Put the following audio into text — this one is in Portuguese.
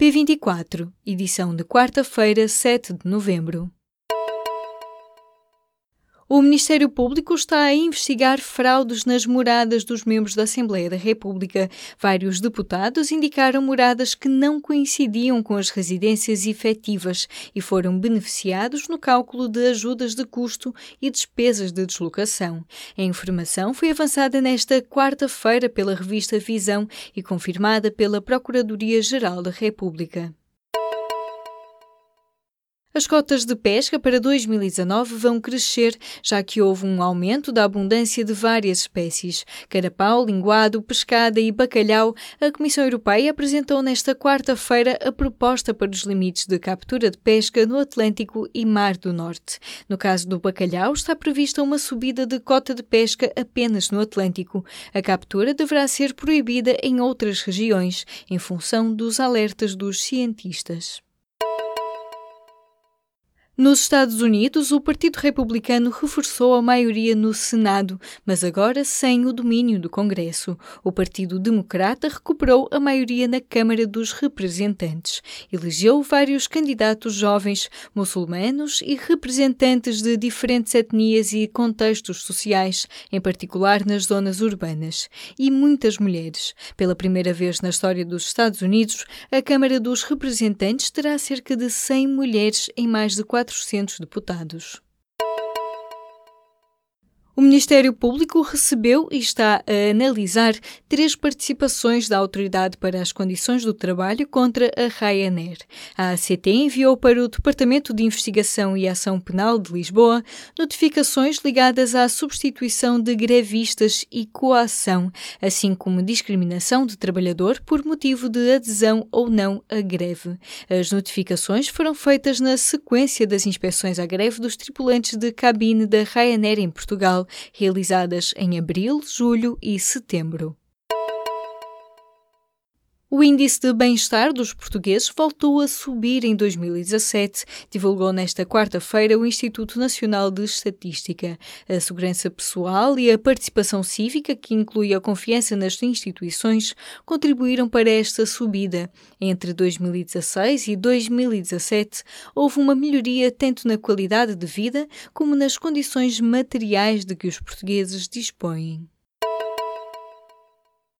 P24, edição de quarta-feira, 7 de novembro. O Ministério Público está a investigar fraudes nas moradas dos membros da Assembleia da República. Vários deputados indicaram moradas que não coincidiam com as residências efetivas e foram beneficiados no cálculo de ajudas de custo e despesas de deslocação. A informação foi avançada nesta quarta-feira pela revista Visão e confirmada pela Procuradoria-Geral da República. As cotas de pesca para 2019 vão crescer, já que houve um aumento da abundância de várias espécies. Carapau, linguado, pescada e bacalhau. A Comissão Europeia apresentou nesta quarta-feira a proposta para os limites de captura de pesca no Atlântico e Mar do Norte. No caso do bacalhau, está prevista uma subida de cota de pesca apenas no Atlântico. A captura deverá ser proibida em outras regiões, em função dos alertas dos cientistas. Nos Estados Unidos, o Partido Republicano reforçou a maioria no Senado, mas agora sem o domínio do Congresso. O Partido Democrata recuperou a maioria na Câmara dos Representantes. Elegeu vários candidatos jovens, muçulmanos e representantes de diferentes etnias e contextos sociais, em particular nas zonas urbanas, e muitas mulheres. Pela primeira vez na história dos Estados Unidos, a Câmara dos Representantes terá cerca de 100 mulheres em mais de 4 400 deputados. O Ministério Público recebeu e está a analisar três participações da Autoridade para as Condições do Trabalho contra a Ryanair. A ACT enviou para o Departamento de Investigação e Ação Penal de Lisboa notificações ligadas à substituição de grevistas e coação, assim como discriminação de trabalhador por motivo de adesão ou não à greve. As notificações foram feitas na sequência das inspeções à greve dos tripulantes de cabine da Ryanair em Portugal realizadas em abril, julho e setembro. O índice de bem-estar dos portugueses voltou a subir em 2017, divulgou nesta quarta-feira o Instituto Nacional de Estatística. A segurança pessoal e a participação cívica, que inclui a confiança nas instituições, contribuíram para esta subida. Entre 2016 e 2017, houve uma melhoria tanto na qualidade de vida como nas condições materiais de que os portugueses dispõem.